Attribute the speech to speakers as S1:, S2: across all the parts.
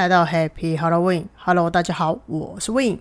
S1: 来到 Happy Halloween，Hello，大家好，我是 Win。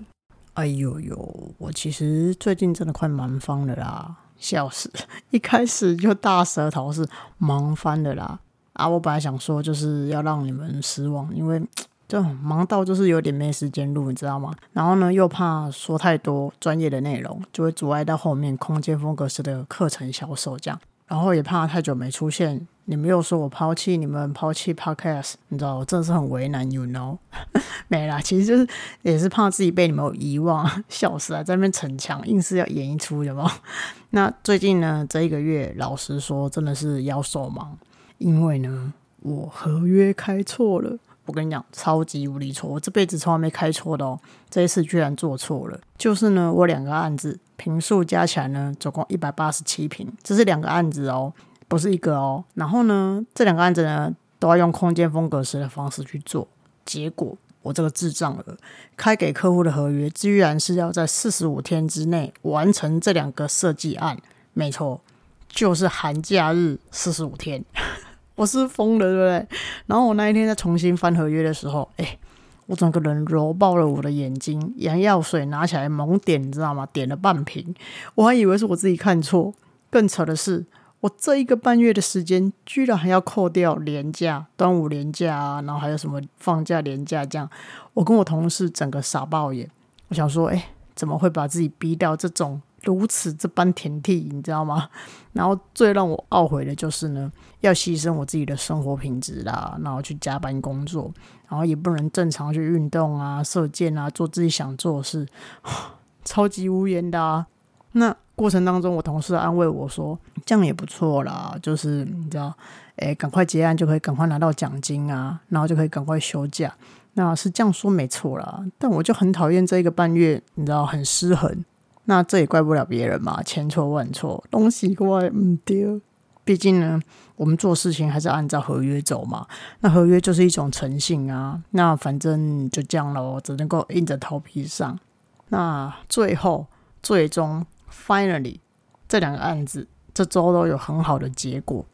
S1: 哎呦呦，我其实最近真的快忙翻了啦，笑死！一开始就大舌头是忙翻了啦。啊，我本来想说就是要让你们失望，因为 就忙到就是有点没时间录，你知道吗？然后呢，又怕说太多专业的内容，就会阻碍到后面空间风格式的课程销售这样。然后也怕太久没出现，你们又说我抛弃你们，抛弃 Podcast，你知道我真的是很为难，You know？没啦，其实就是也是怕自己被你们遗忘，笑死了，在那边逞强，硬是要演一出，有有？那最近呢，这一个月，老实说，真的是要手忙，因为呢，我合约开错了。我跟你讲，超级无敌错！我这辈子从来没开错的哦，这一次居然做错了。就是呢，我两个案子平数加起来呢，总共一百八十七平，这是两个案子哦，不是一个哦。然后呢，这两个案子呢，都要用空间风格式的方式去做。结果我这个智障了，开给客户的合约居然是要在四十五天之内完成这两个设计案。没错，就是寒假日四十五天。我是疯了，对不对？然后我那一天在重新翻合约的时候，哎，我整个人揉爆了我的眼睛，眼药水拿起来猛点，你知道吗？点了半瓶，我还以为是我自己看错。更扯的是，我这一个半月的时间，居然还要扣掉年假、端午年假啊，然后还有什么放假年假这样。我跟我同事整个傻爆眼，我想说，哎，怎么会把自己逼到这种？如此这般田地，你知道吗？然后最让我懊悔的就是呢，要牺牲我自己的生活品质啦，然后去加班工作，然后也不能正常去运动啊、射箭啊、做自己想做的事，超级无言的啊。那过程当中，我同事安慰我说：“这样也不错啦，就是你知道，哎，赶快结案就可以赶快拿到奖金啊，然后就可以赶快休假。”那是这样说没错啦，但我就很讨厌这一个半月，你知道，很失衡。那这也怪不了别人嘛，千错万错，东西怪唔丢。毕竟呢，我们做事情还是按照合约走嘛。那合约就是一种诚信啊。那反正就这样喽，只能够硬着头皮上。那最后，最终，finally，这两个案子这周都有很好的结果，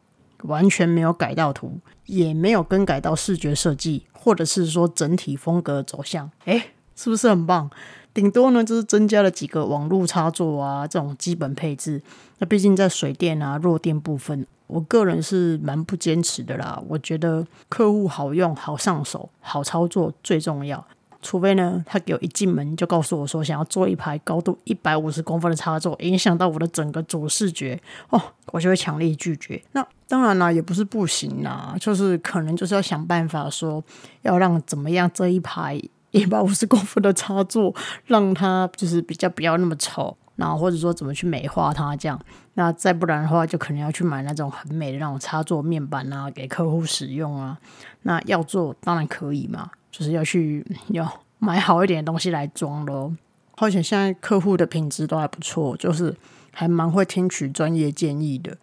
S1: 完全没有改到图，也没有更改到视觉设计，或者是说整体风格走向。诶，是不是很棒？顶多呢，就是增加了几个网络插座啊，这种基本配置。那毕竟在水电啊、弱电部分，我个人是蛮不坚持的啦。我觉得客户好用、好上手、好操作最重要。除非呢，他给我一进门就告诉我说，想要做一排高度一百五十公分的插座，影响到我的整个主视觉哦，我就会强烈拒绝。那当然啦，也不是不行啦，就是可能就是要想办法说，要让怎么样这一排。一百五十公分的插座，让它就是比较不要那么丑，然后或者说怎么去美化它这样，那再不然的话，就可能要去买那种很美的那种插座面板啊，给客户使用啊。那要做当然可以嘛，就是要去要买好一点的东西来装咯。而且现在客户的品质都还不错，就是还蛮会听取专业建议的。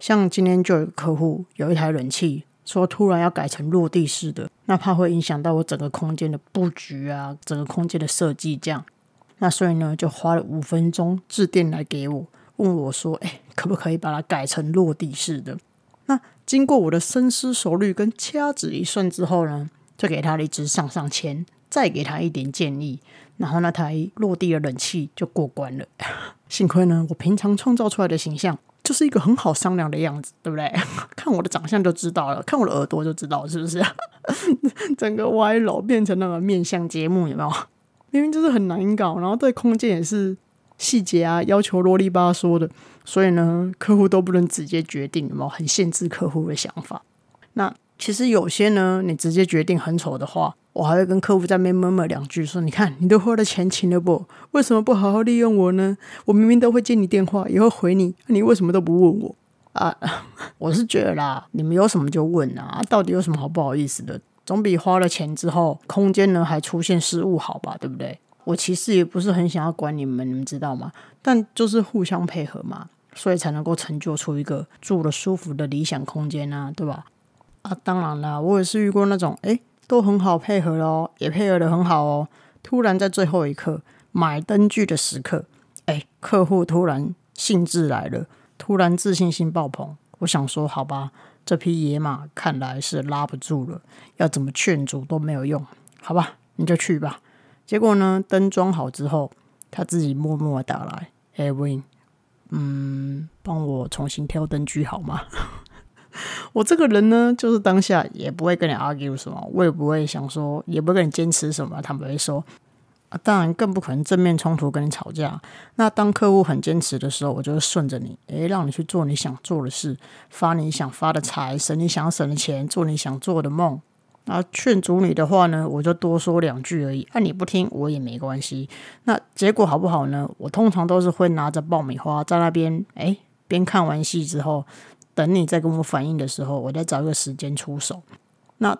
S1: 像今天就有客户有一台冷气。说突然要改成落地式的，那怕会影响到我整个空间的布局啊，整个空间的设计这样。那所以呢，就花了五分钟致电来给我，问我说：“哎，可不可以把它改成落地式的？”那经过我的深思熟虑跟掐指一算之后呢，就给他了一支上上签，再给他一点建议，然后那台落地的冷气就过关了。幸亏呢，我平常创造出来的形象。就是一个很好商量的样子，对不对？看我的长相就知道了，看我的耳朵就知道是不是？整个歪楼变成那个面相节目，有没有？明明就是很难搞，然后对空间也是细节啊，要求啰里吧嗦的，所以呢，客户都不能直接决定，有没有？很限制客户的想法。那其实有些呢，你直接决定很丑的话。我还会跟客户在那边闷闷两句，说：“你看，你都花了钱请了不？为什么不好好利用我呢？我明明都会接你电话，也会回你，你为什么都不问我啊？” 我是觉得啦，你们有什么就问啊，到底有什么好不好意思的？总比花了钱之后空间呢还出现失误好吧？对不对？我其实也不是很想要管你们，你们知道吗？但就是互相配合嘛，所以才能够成就出一个住了舒服的理想空间啊，对吧？啊，当然啦，我也是遇过那种哎。都很好配合哦，也配合的很好哦。突然在最后一刻买灯具的时刻，哎，客户突然兴致来了，突然自信心爆棚。我想说，好吧，这匹野马看来是拉不住了，要怎么劝阻都没有用，好吧，你就去吧。结果呢，灯装好之后，他自己默默打来，哎，Win，嗯，帮我重新挑灯具好吗？我这个人呢，就是当下也不会跟你 argue 什么，我也不会想说，也不会跟你坚持什么，他们会说。啊，当然更不可能正面冲突跟你吵架。那当客户很坚持的时候，我就会顺着你，诶，让你去做你想做的事，发你想发的财，省你想省的钱，做你想做的梦。那劝阻你的话呢，我就多说两句而已。啊，你不听我也没关系。那结果好不好呢？我通常都是会拿着爆米花在那边，诶，边看完戏之后，等你再跟我反应的时候，我再找一个时间出手。那，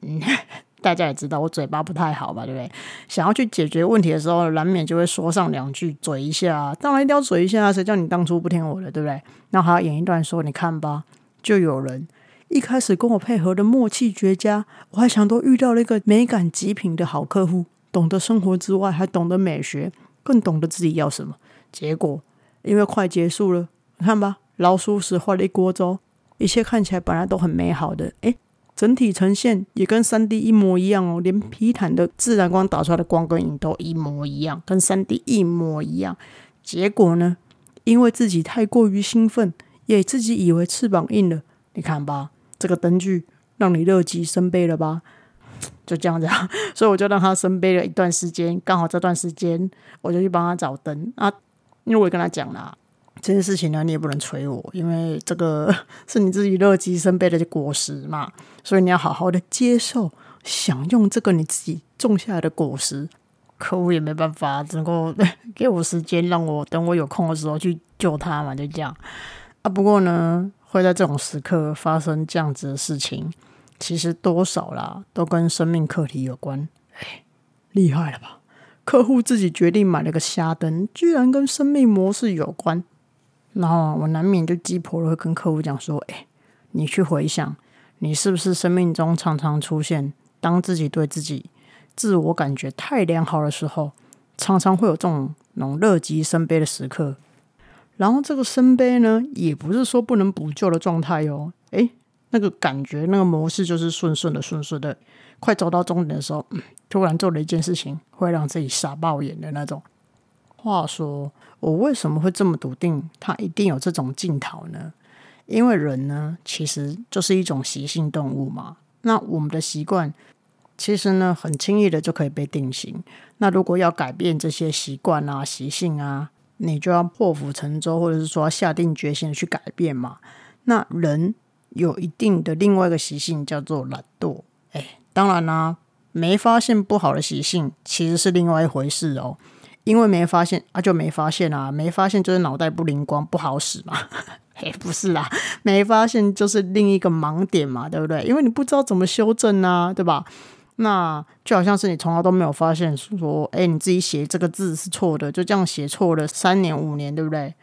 S1: 嗯。大家也知道我嘴巴不太好吧，对不对？想要去解决问题的时候，难免就会说上两句，嘴一下。当然一定要嘴一下，谁叫你当初不听我的，对不对？那还要演一段说，你看吧，就有人一开始跟我配合的默契绝佳，我还想都遇到了一个美感极品的好客户，懂得生活之外还懂得美学，更懂得自己要什么。结果因为快结束了，你看吧，老鼠屎坏了一锅粥，一切看起来本来都很美好的，诶。整体呈现也跟三 D 一模一样哦，连皮毯的自然光打出来的光跟影都一模一样，跟三 D 一模一样。结果呢，因为自己太过于兴奋，也自己以为翅膀硬了。你看吧，这个灯具让你乐极生悲了吧？就这样子，啊 所以我就让他生悲了一段时间。刚好这段时间，我就去帮他找灯啊，因为我也跟他讲了。这件事情呢，你也不能催我，因为这个 是你自己乐极生悲的果实嘛，所以你要好好的接受、享用这个你自己种下来的果实。客户也没办法，只能够 给我时间，让我等我有空的时候去救他嘛，就这样啊。不过呢，会在这种时刻发生这样子的事情，其实多少啦，都跟生命课题有关。哎，厉害了吧？客户自己决定买了个虾灯，居然跟生命模式有关。然后我难免就鸡婆了，会跟客户讲说：“哎，你去回想，你是不是生命中常常出现，当自己对自己自我感觉太良好的时候，常常会有这种那种乐极生悲的时刻。然后这个生悲呢，也不是说不能补救的状态哟。哎，那个感觉，那个模式就是顺顺的、顺顺的，快走到终点的时候，突然做了一件事情，会让自己傻爆眼的那种。”话说，我为什么会这么笃定，他一定有这种镜头呢？因为人呢，其实就是一种习性动物嘛。那我们的习惯，其实呢，很轻易的就可以被定型。那如果要改变这些习惯啊、习性啊，你就要破釜沉舟，或者是说下定决心的去改变嘛。那人有一定的另外一个习性，叫做懒惰。哎，当然啦，没发现不好的习性，其实是另外一回事哦。因为没发现啊，就没发现啊，没发现就是脑袋不灵光，不好使嘛。嘿，不是啦，没发现就是另一个盲点嘛，对不对？因为你不知道怎么修正啊，对吧？那就好像是你从来都没有发现说，哎，你自己写这个字是错的，就这样写错了三年五年，对不对？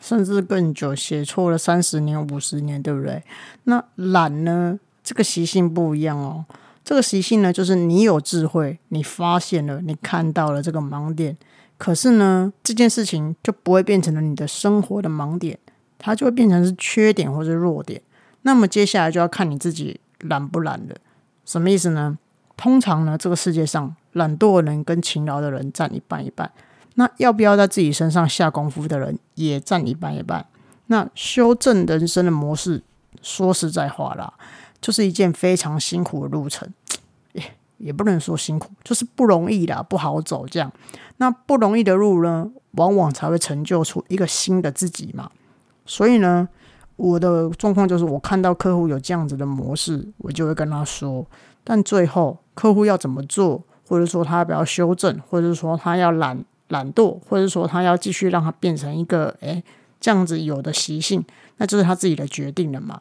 S1: 甚至更久，写错了三十年五十年，对不对？那懒呢？这个习性不一样哦。这个习性呢，就是你有智慧，你发现了，你看到了这个盲点，可是呢，这件事情就不会变成了你的生活的盲点，它就会变成是缺点或者弱点。那么接下来就要看你自己懒不懒了。什么意思呢？通常呢，这个世界上懒惰的人跟勤劳的人占一半一半。那要不要在自己身上下功夫的人也占一半一半。那修正人生的模式，说实在话啦。就是一件非常辛苦的路程，也也不能说辛苦，就是不容易的，不好走。这样，那不容易的路呢，往往才会成就出一个新的自己嘛。所以呢，我的状况就是，我看到客户有这样子的模式，我就会跟他说。但最后，客户要怎么做，或者说他要不要修正，或者说他要懒懒惰，或者说他要继续让他变成一个诶这样子有的习性，那就是他自己的决定了嘛。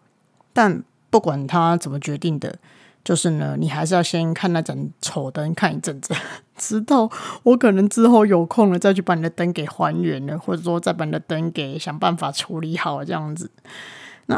S1: 但不管他怎么决定的，就是呢，你还是要先看那盏丑灯看一阵子，直到我可能之后有空了再去把你的灯给还原了，或者说再把你的灯给想办法处理好这样子。那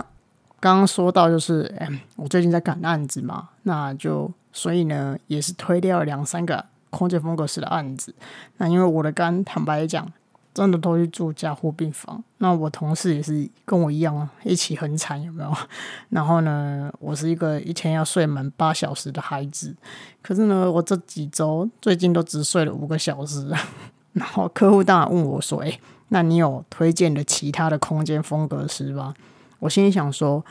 S1: 刚刚说到就是，哎，我最近在赶案子嘛，那就所以呢，也是推掉两三个空间风格式的案子。那因为我的肝，坦白讲，真的都去住加护病房。那我同事也是跟我一样一起很惨，有没有？然后呢，我是一个一天要睡满八小时的孩子，可是呢，我这几周最近都只睡了五个小时。然后客户当然问我说：“哎，那你有推荐的其他的空间风格师吗？”我心里想说：“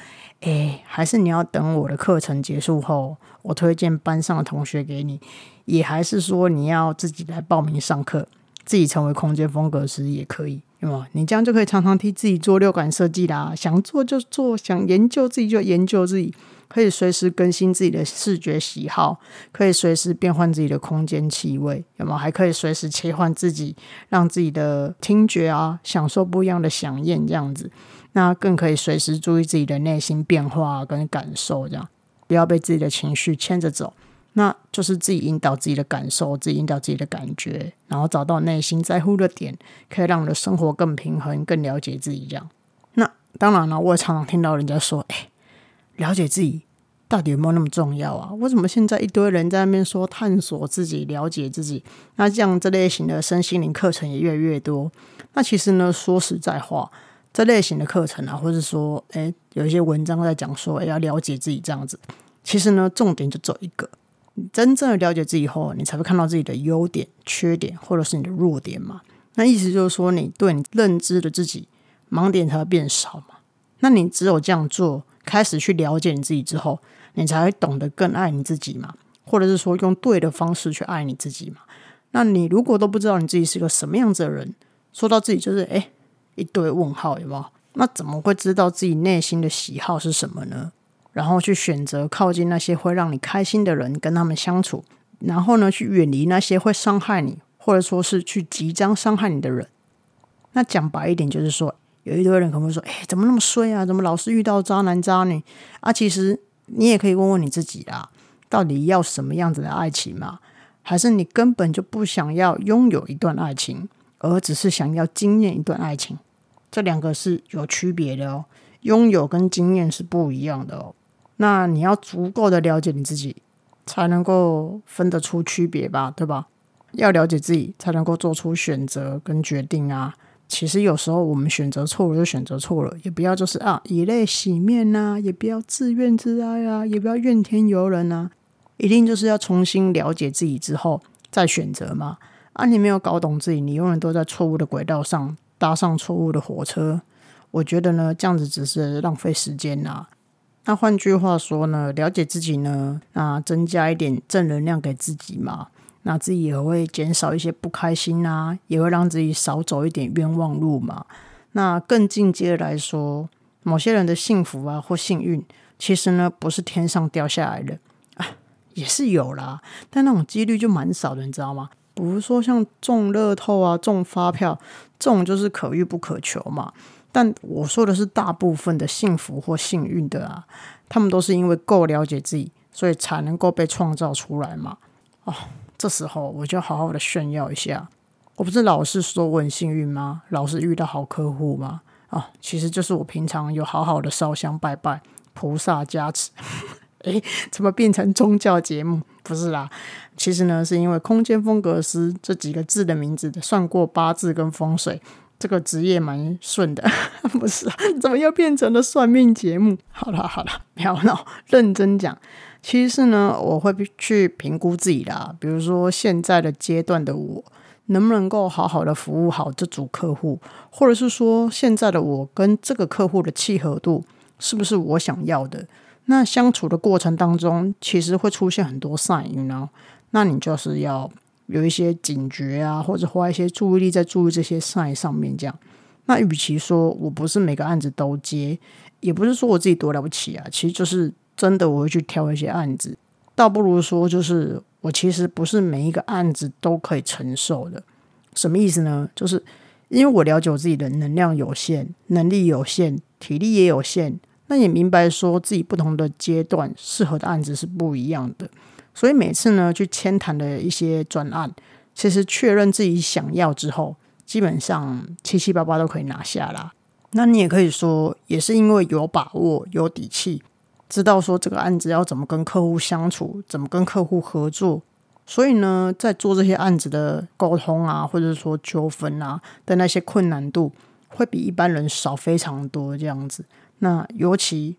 S1: 哎，还是你要等我的课程结束后，我推荐班上的同学给你，也还是说你要自己来报名上课，自己成为空间风格师也可以，对吗？你这样就可以常常替自己做六感设计啦，想做就做，想研究自己就研究自己。”可以随时更新自己的视觉喜好，可以随时变换自己的空间气味，有没有？还可以随时切换自己，让自己的听觉啊享受不一样的响应，这样子。那更可以随时注意自己的内心变化跟感受，这样不要被自己的情绪牵着走。那就是自己引导自己的感受，自己引导自己的感觉，然后找到内心在乎的点，可以让你的生活更平衡，更了解自己。这样。那当然了，我也常常听到人家说：“哎。”了解自己到底有没有那么重要啊？为什么现在一堆人在那边说探索自己、了解自己？那这样这类型的身心灵课程也越来越多。那其实呢，说实在话，这类型的课程啊，或者说，诶，有一些文章在讲说，哎要了解自己这样子。其实呢，重点就走一个：真正的了解自己后，你才会看到自己的优点、缺点，或者是你的弱点嘛。那意思就是说，你对你认知的自己盲点才会变少嘛。那你只有这样做。开始去了解你自己之后，你才会懂得更爱你自己嘛，或者是说用对的方式去爱你自己嘛。那你如果都不知道你自己是个什么样子的人，说到自己就是哎一堆问号，有没有？那怎么会知道自己内心的喜好是什么呢？然后去选择靠近那些会让你开心的人，跟他们相处，然后呢去远离那些会伤害你，或者说是去即将伤害你的人。那讲白一点，就是说。有一堆人可能会说：“哎，怎么那么衰啊？怎么老是遇到渣男渣女啊？”其实你也可以问问你自己啦，到底要什么样子的爱情嘛？还是你根本就不想要拥有一段爱情，而只是想要经验一段爱情？这两个是有区别的哦，拥有跟经验是不一样的哦。那你要足够的了解你自己，才能够分得出区别吧？对吧？要了解自己，才能够做出选择跟决定啊。其实有时候我们选择错了就选择错了，也不要就是啊以泪洗面呐，也不要自怨自哀啊，也不要怨天尤人呐，一定就是要重新了解自己之后再选择嘛。啊，你没有搞懂自己，你永远都在错误的轨道上搭上错误的火车。我觉得呢，这样子只是浪费时间呐。那换句话说呢，了解自己呢，那增加一点正能量给自己嘛。那自己也会减少一些不开心啊，也会让自己少走一点冤枉路嘛。那更进阶来说，某些人的幸福啊或幸运，其实呢不是天上掉下来的啊，也是有啦，但那种几率就蛮少的，你知道吗？比如说像中乐透啊、中发票，这种就是可遇不可求嘛。但我说的是大部分的幸福或幸运的啊，他们都是因为够了解自己，所以才能够被创造出来嘛。哦。这时候我就好好的炫耀一下，我不是老是说我很幸运吗？老是遇到好客户吗？啊，其实就是我平常有好好的烧香拜拜，菩萨加持。诶，怎么变成宗教节目？不是啦，其实呢，是因为空间风格师这几个字的名字算过八字跟风水，这个职业蛮顺的。不是，怎么又变成了算命节目？好了好了，不要闹，认真讲。其实呢，我会去评估自己的，比如说现在的阶段的我，能不能够好好的服务好这组客户，或者是说现在的我跟这个客户的契合度是不是我想要的？那相处的过程当中，其实会出现很多 sign，呢，那你就是要有一些警觉啊，或者花一些注意力在注意这些赛上面。这样，那与其说我不是每个案子都接，也不是说我自己多了不起啊，其实就是。真的，我会去挑一些案子，倒不如说，就是我其实不是每一个案子都可以承受的。什么意思呢？就是因为我了解我自己的能量有限、能力有限、体力也有限，那也明白说自己不同的阶段适合的案子是不一样的。所以每次呢，去签谈的一些专案，其实确认自己想要之后，基本上七七八八都可以拿下啦。那你也可以说，也是因为有把握、有底气。知道说这个案子要怎么跟客户相处，怎么跟客户合作，所以呢，在做这些案子的沟通啊，或者说纠纷啊的那些困难度，会比一般人少非常多。这样子，那尤其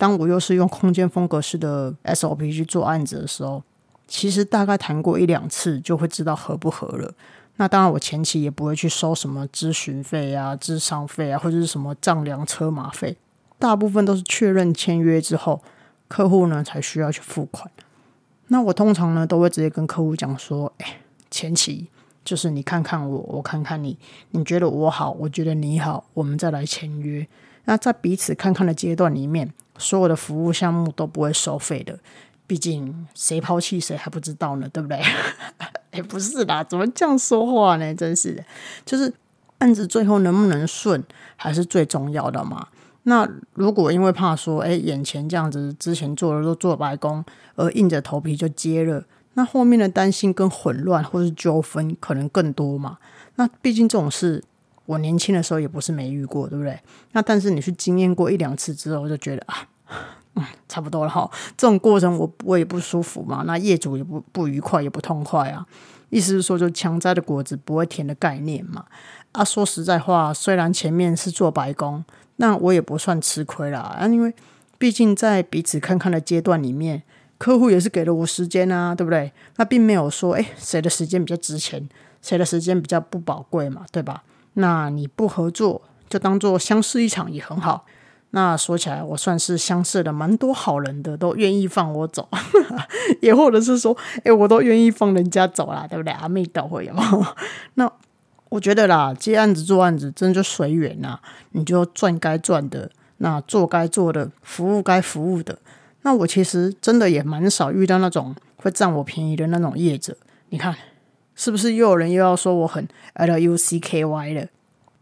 S1: 当我又是用空间风格式的 SOP 去做案子的时候，其实大概谈过一两次就会知道合不合了。那当然，我前期也不会去收什么咨询费啊、智商费啊，或者是什么丈量车马费，大部分都是确认签约之后，客户呢才需要去付款。那我通常呢都会直接跟客户讲说，哎，前期就是你看看我，我看看你，你觉得我好，我觉得你好，我们再来签约。那在彼此看看的阶段里面，所有的服务项目都不会收费的，毕竟谁抛弃谁还不知道呢，对不对？哎，不是啦，怎么这样说话呢？真是的，就是案子最后能不能顺，还是最重要的嘛。那如果因为怕说，哎，眼前这样子之前做的都做白工，而硬着头皮就接了，那后面的担心跟混乱或是纠纷可能更多嘛。那毕竟这种事，我年轻的时候也不是没遇过，对不对？那但是你去经验过一两次之后，就觉得啊，嗯，差不多了哈。这种过程我我也不舒服嘛，那业主也不不愉快，也不痛快啊。意思是说，就强摘的果子不会甜的概念嘛。啊，说实在话，虽然前面是做白工。那我也不算吃亏啦，啊，因为毕竟在彼此看看的阶段里面，客户也是给了我时间啊，对不对？那并没有说，哎，谁的时间比较值钱，谁的时间比较不宝贵嘛，对吧？那你不合作，就当做相识一场也很好。那说起来，我算是相识了蛮多好人的，都愿意放我走，也或者是说，哎，我都愿意放人家走啦，对不对？阿妹都会有，那。我觉得啦，接案子做案子，真就随缘呐。你就赚该赚的，那做该做的，服务该服务的。那我其实真的也蛮少遇到那种会占我便宜的那种业者。你看，是不是又有人又要说我很 L U C K Y 了？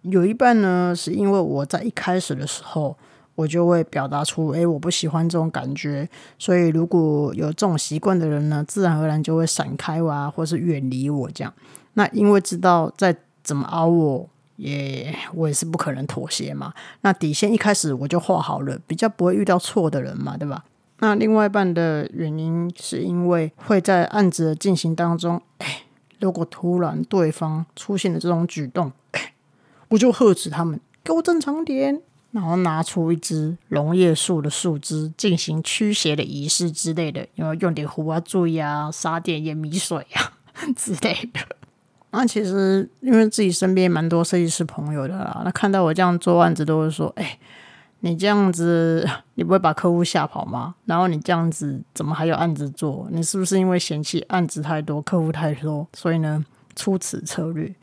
S1: 有一半呢，是因为我在一开始的时候，我就会表达出，哎，我不喜欢这种感觉。所以如果有这种习惯的人呢，自然而然就会闪开啊，或是远离我这样。那因为知道在怎么熬我也我也是不可能妥协嘛。那底线一开始我就画好了，比较不会遇到错的人嘛，对吧？那另外一半的原因是因为会在案子的进行当中，哎，如果突然对方出现了这种举动，我就呵止他们，给我正常点，然后拿出一支龙叶树的树枝进行驱邪的仪式之类的，然后用点胡啊、注意啊、撒点盐米水啊 之类的。那其实因为自己身边蛮多设计师朋友的啦，那看到我这样做案子，都会说：“哎，你这样子，你不会把客户吓跑吗？然后你这样子，怎么还有案子做？你是不是因为嫌弃案子太多，客户太多，所以呢出此策略？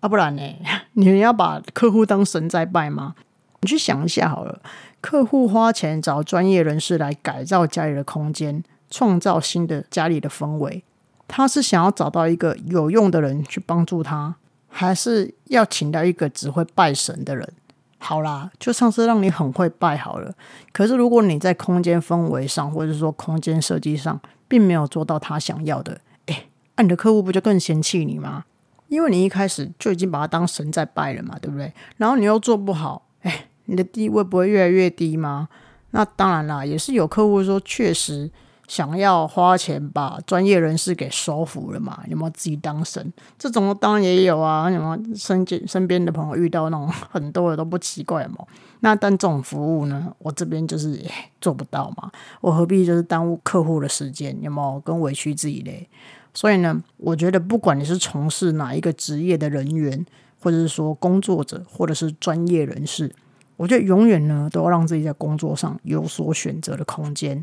S1: 啊，不然呢，你要把客户当神在拜吗？你去想一下好了，客户花钱找专业人士来改造家里的空间，创造新的家里的氛围。”他是想要找到一个有用的人去帮助他，还是要请到一个只会拜神的人？好啦，就上次让你很会拜好了。可是如果你在空间氛围上，或者说空间设计上，并没有做到他想要的，哎，那你的客户不就更嫌弃你吗？因为你一开始就已经把他当神在拜了嘛，对不对？然后你又做不好，哎，你的地位不会越来越低吗？那当然啦，也是有客户说，确实。想要花钱把专业人士给收服了嘛？有没有自己当神？这种当然也有啊。什么身边身边的朋友遇到那种很多的都不奇怪嘛？那但这种服务呢，我这边就是做不到嘛。我何必就是耽误客户的时间？有没有跟委屈自己嘞？所以呢，我觉得不管你是从事哪一个职业的人员，或者是说工作者，或者是专业人士，我觉得永远呢都要让自己在工作上有所选择的空间。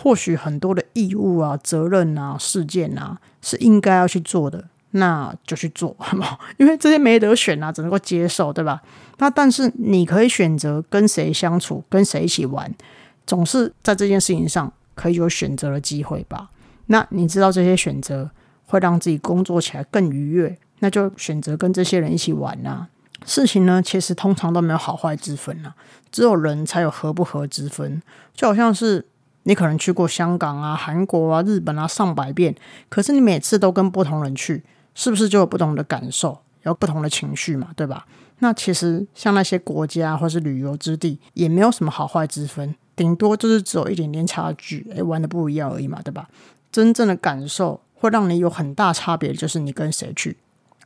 S1: 或许很多的义务啊、责任啊、事件啊是应该要去做的，那就去做，好不好？因为这些没得选啊，只能够接受，对吧？那但是你可以选择跟谁相处，跟谁一起玩，总是在这件事情上可以有选择的机会吧？那你知道这些选择会让自己工作起来更愉悦，那就选择跟这些人一起玩啊。事情呢，其实通常都没有好坏之分啊，只有人才有合不合之分，就好像是。你可能去过香港啊、韩国啊、日本啊上百遍，可是你每次都跟不同人去，是不是就有不同的感受，有不同的情绪嘛？对吧？那其实像那些国家或是旅游之地，也没有什么好坏之分，顶多就是只有一点点差距，诶，玩的不一样而已嘛，对吧？真正的感受会让你有很大差别，就是你跟谁去。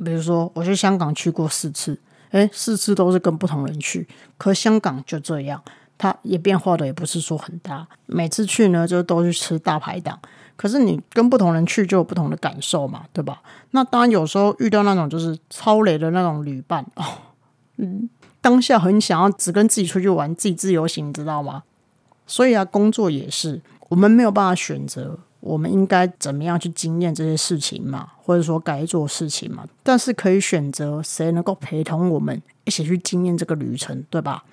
S1: 比如说，我去香港去过四次，诶，四次都是跟不同人去，可香港就这样，它也变化的也不是说很大。每次去呢，就都去吃大排档，可是你跟不同人去就有不同的感受嘛，对吧？那当然有时候遇到那种就是超雷的那种旅伴 哦，嗯，当下很想要只跟自己出去玩，自己自由行，知道吗？所以啊，工作也是，我们没有办法选择。我们应该怎么样去经验这些事情嘛？或者说该做事情嘛？但是可以选择谁能够陪同我们一起去经验这个旅程，对吧？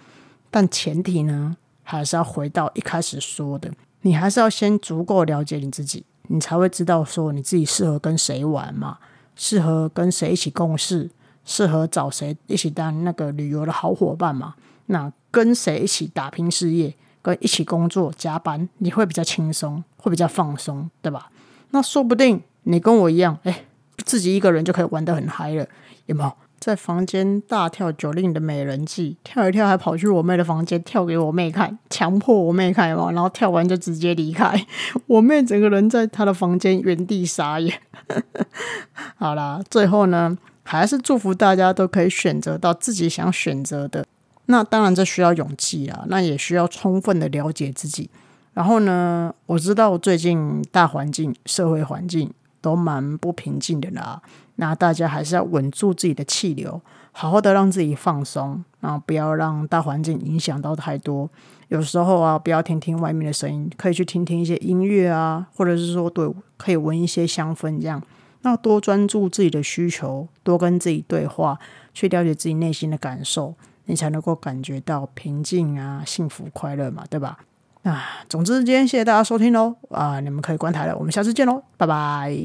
S1: 但前提呢，还是要回到一开始说的，你还是要先足够了解你自己，你才会知道说你自己适合跟谁玩嘛，适合跟谁一起共事，适合找谁一起当那个旅游的好伙伴嘛？那跟谁一起打拼事业？跟一起工作加班，你会比较轻松，会比较放松，对吧？那说不定你跟我一样，哎，自己一个人就可以玩得很嗨了，有没有？在房间大跳九令的美人计，跳一跳还跑去我妹的房间跳给我妹看，强迫我妹看嘛，然后跳完就直接离开，我妹整个人在她的房间原地傻眼。好啦，最后呢，还是祝福大家都可以选择到自己想选择的。那当然，这需要勇气啊，那也需要充分的了解自己。然后呢，我知道最近大环境、社会环境都蛮不平静的啦。那大家还是要稳住自己的气流，好好的让自己放松，然后不要让大环境影响到太多。有时候啊，不要听听外面的声音，可以去听听一些音乐啊，或者是说对，可以闻一些香氛这样。那多专注自己的需求，多跟自己对话，去了解自己内心的感受。你才能够感觉到平静啊、幸福、快乐嘛，对吧？啊，总之今天谢谢大家收听喽啊，你们可以关台了，我们下次见喽，拜拜。